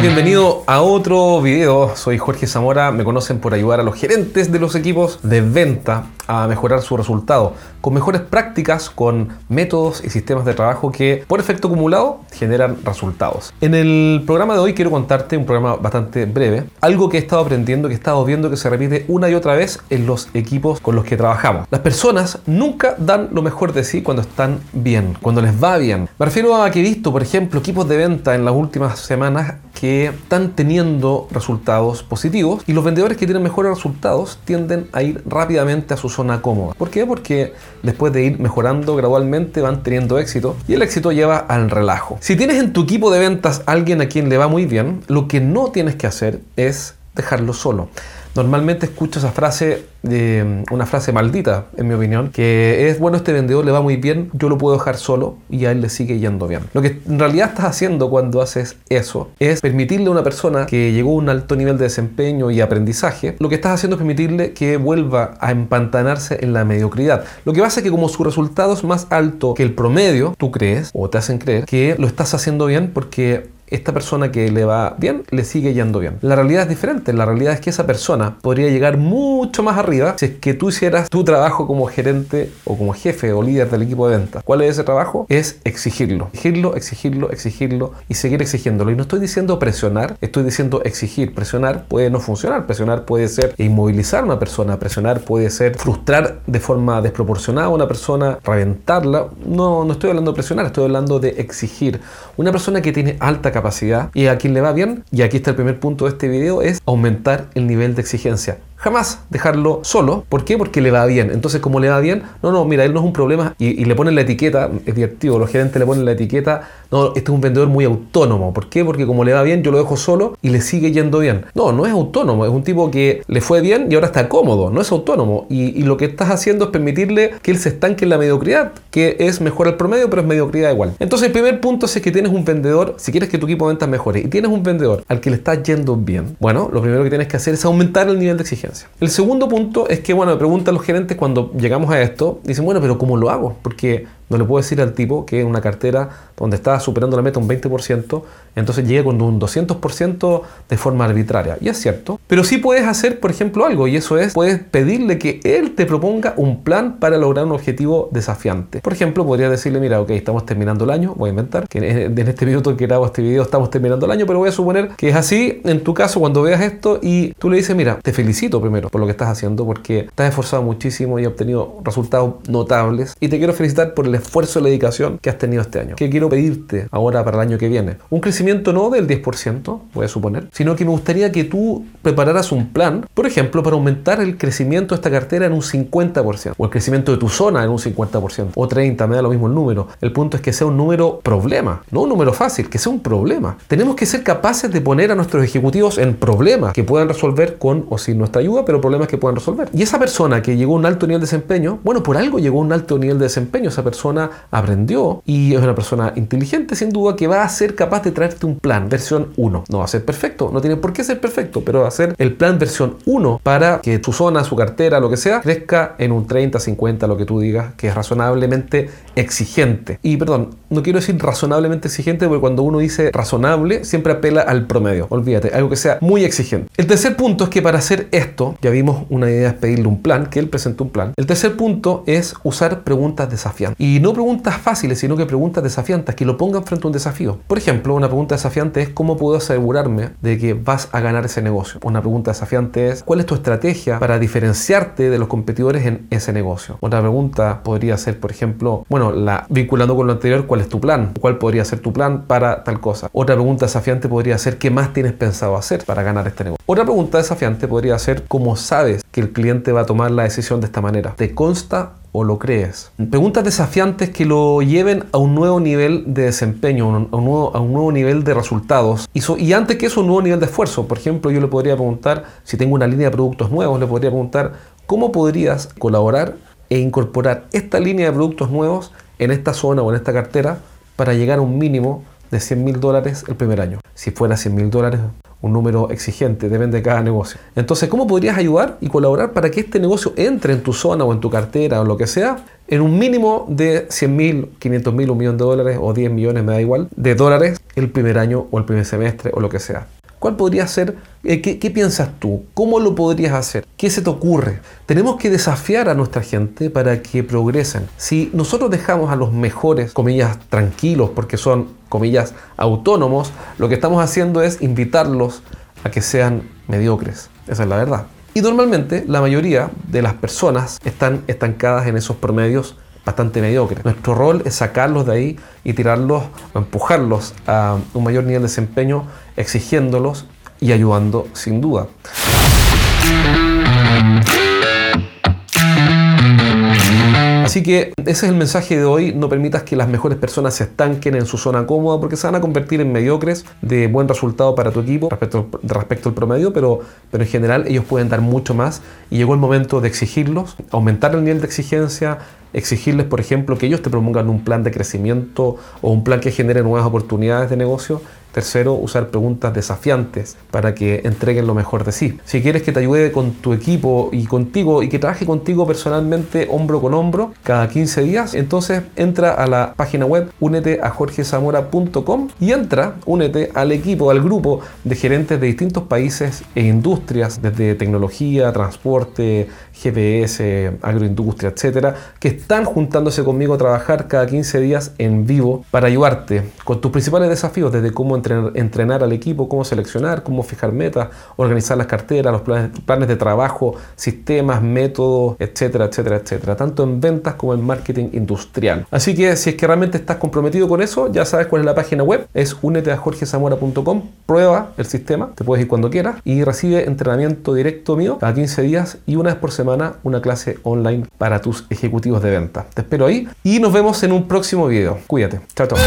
bienvenido a otro video. Soy Jorge Zamora. Me conocen por ayudar a los gerentes de los equipos de venta a mejorar su resultado con mejores prácticas, con métodos y sistemas de trabajo que por efecto acumulado generan resultados. En el programa de hoy quiero contarte un programa bastante breve, algo que he estado aprendiendo, que he estado viendo que se repite una y otra vez en los equipos con los que trabajamos. Las personas nunca dan lo mejor de sí cuando están bien, cuando les va bien. Me refiero a que he visto, por ejemplo, equipos de venta en las últimas semanas que están teniendo resultados positivos y los vendedores que tienen mejores resultados tienden a ir rápidamente a su zona cómoda. ¿Por qué? Porque después de ir mejorando gradualmente van teniendo éxito y el éxito lleva al relajo. Si tienes en tu equipo de ventas alguien a quien le va muy bien, lo que no tienes que hacer es dejarlo solo. Normalmente escucho esa frase, una frase maldita, en mi opinión, que es, bueno, este vendedor le va muy bien, yo lo puedo dejar solo y a él le sigue yendo bien. Lo que en realidad estás haciendo cuando haces eso es permitirle a una persona que llegó a un alto nivel de desempeño y aprendizaje, lo que estás haciendo es permitirle que vuelva a empantanarse en la mediocridad. Lo que pasa es que como su resultado es más alto que el promedio, tú crees o te hacen creer que lo estás haciendo bien porque esta persona que le va bien le sigue yendo bien. La realidad es diferente. La realidad es que esa persona podría llegar mucho más arriba si es que tú hicieras tu trabajo como gerente o como jefe o líder del equipo de ventas. ¿Cuál es ese trabajo? Es exigirlo. Exigirlo, exigirlo, exigirlo y seguir exigiéndolo. Y no estoy diciendo presionar, estoy diciendo exigir. Presionar puede no funcionar. Presionar puede ser inmovilizar a una persona. Presionar puede ser frustrar de forma desproporcionada a una persona, reventarla. No, no estoy hablando de presionar, estoy hablando de exigir. Una persona que tiene alta capacidad y a quien le va bien, y aquí está el primer punto de este video, es aumentar el nivel de exigencia jamás dejarlo solo. ¿Por qué? Porque le va bien. Entonces, como le va bien, no, no, mira, él no es un problema y, le ponen la etiqueta, es divertido, los gerentes le ponen la etiqueta, no, este es un vendedor muy autónomo. ¿Por qué? Porque como le va bien, yo lo dejo solo y le sigue yendo bien. No, no es autónomo, es un tipo que le fue bien y ahora está cómodo, no es autónomo. Y, lo que estás haciendo es permitirle que él se estanque en la mediocridad, que es mejor el promedio, pero es mediocridad igual. Entonces, el primer punto es que tienes un vendedor, si quieres que tu equipo de ventas mejore y tienes un vendedor al que le está yendo bien, bueno, lo primero que tienes que hacer es aumentar el nivel de exigencia. El segundo punto es que, bueno, me preguntan los gerentes cuando llegamos a esto, dicen, bueno, pero ¿cómo lo hago? Porque no le puedo decir al tipo que en una cartera donde estaba superando la meta un 20%, entonces llegue con un 200% de forma arbitraria. Y es cierto. Pero sí puedes hacer, por ejemplo, algo, y eso es, puedes pedirle que él te proponga un plan para lograr un objetivo desafiante. Por ejemplo, podría decirle, mira, ok, estamos terminando el año, voy a inventar, que en este minuto que grabo este video estamos terminando el año, pero voy a suponer que es así en tu caso cuando veas esto y tú le dices, mira, te felicito primero por lo que estás haciendo porque te has esforzado muchísimo y has obtenido resultados notables y te quiero felicitar por el esfuerzo y la dedicación que has tenido este año. ¿Qué quiero pedirte ahora para el año que viene? Un crecimiento no del 10%, voy a suponer, sino que me gustaría que tú prepararas un plan, por ejemplo, para aumentar el crecimiento de esta cartera en un 50%, o el crecimiento de tu zona en un 50%, o 30%, me da lo mismo el número. El punto es que sea un número problema, no un número fácil, que sea un problema. Tenemos que ser capaces de poner a nuestros ejecutivos en problemas que puedan resolver con o sin nuestra ayuda, pero problemas que puedan resolver. Y esa persona que llegó a un alto nivel de desempeño, bueno, por algo llegó a un alto nivel de desempeño, esa persona aprendió y es una persona inteligente sin duda que va a ser capaz de traerte un plan versión 1. No va a ser perfecto, no tiene por qué ser perfecto, pero va a ser el plan versión 1 para que tu zona, su cartera, lo que sea, crezca en un 30, 50, lo que tú digas, que es razonablemente exigente. Y perdón, no quiero decir razonablemente exigente porque cuando uno dice razonable siempre apela al promedio. Olvídate, algo que sea muy exigente. El tercer punto es que para hacer esto, ya vimos una idea es pedirle un plan, que él presentó un plan. El tercer punto es usar preguntas desafiantes. No preguntas fáciles, sino que preguntas desafiantes, que lo pongan frente a un desafío. Por ejemplo, una pregunta desafiante es ¿cómo puedo asegurarme de que vas a ganar ese negocio? Una pregunta desafiante es ¿cuál es tu estrategia para diferenciarte de los competidores en ese negocio? Otra pregunta podría ser, por ejemplo, bueno, la, vinculando con lo anterior, ¿cuál es tu plan? ¿Cuál podría ser tu plan para tal cosa? Otra pregunta desafiante podría ser ¿qué más tienes pensado hacer para ganar este negocio? Otra pregunta desafiante podría ser ¿cómo sabes que el cliente va a tomar la decisión de esta manera? ¿Te consta o lo crees? Preguntas desafiantes que lo lleven a un nuevo nivel de desempeño, a un nuevo, nivel de resultados y, y, antes que eso un nuevo nivel de esfuerzo. Por ejemplo, yo le podría preguntar, si tengo una línea de productos nuevos, le podría preguntar, ¿cómo podrías colaborar e incorporar esta línea de productos nuevos en esta zona o en esta cartera para llegar a un mínimo de 100 mil dólares el primer año? Si fuera 100 mil dólares, un número exigente, depende de cada negocio. Entonces, ¿cómo podrías ayudar y colaborar para que este negocio entre en tu zona o en tu cartera o lo que sea en un mínimo de 100 mil, 500 mil, un millón de dólares o 10 millones, me da igual, de dólares el primer año o el primer semestre o lo que sea. ¿Cuál podría ser? Eh, ¿qué, ¿Qué piensas tú? ¿Cómo lo podrías hacer? ¿Qué se te ocurre? Tenemos que desafiar a nuestra gente para que progresen. Si nosotros dejamos a los mejores, comillas, tranquilos, porque son, comillas, autónomos, lo que estamos haciendo es invitarlos a que sean mediocres. Esa es la verdad. Y normalmente la mayoría de las personas están estancadas en esos promedios bastante mediocres. Nuestro rol es sacarlos de ahí y tirarlos o empujarlos a un mayor nivel de desempeño, exigiéndolos y ayudando sin duda. Así que ese es el mensaje de hoy. No permitas que las mejores personas se estanquen en su zona cómoda porque se van a convertir en mediocres de buen resultado para tu equipo respecto, al promedio, pero, pero en general ellos pueden dar mucho más y llegó el momento de exigirlos, aumentar el nivel de exigencia, exigirles, por ejemplo, que ellos te propongan un plan de crecimiento o un plan que genere nuevas oportunidades de negocio Tercero, usar preguntas desafiantes para que entreguen lo mejor de sí. Si quieres que te ayude con tu equipo y contigo y que trabaje contigo personalmente hombro con hombro cada 15 días, entonces entra a la página web únete a jorgezamora.com y entra, únete al equipo, al grupo de gerentes de distintos países e industrias, desde tecnología, transporte, GPS, agroindustria, etcétera, que están juntándose conmigo a trabajar cada 15 días en vivo para ayudarte con tus principales desafíos, desde cómo entrenar, al equipo, cómo seleccionar, cómo fijar metas, organizar las carteras, los planes, de trabajo, sistemas, métodos, etcétera, etcétera, etcétera, tanto en ventas como en marketing industrial. Así que si es que realmente estás comprometido con eso, ya sabes cuál es la página web, es únete a jorgezamora.com, prueba el sistema, te puedes ir cuando quieras y recibe entrenamiento directo mío cada 15 días y una vez por semana una clase online para tus ejecutivos de te espero ahí y nos vemos en un próximo video. Cuídate. Chao, chao.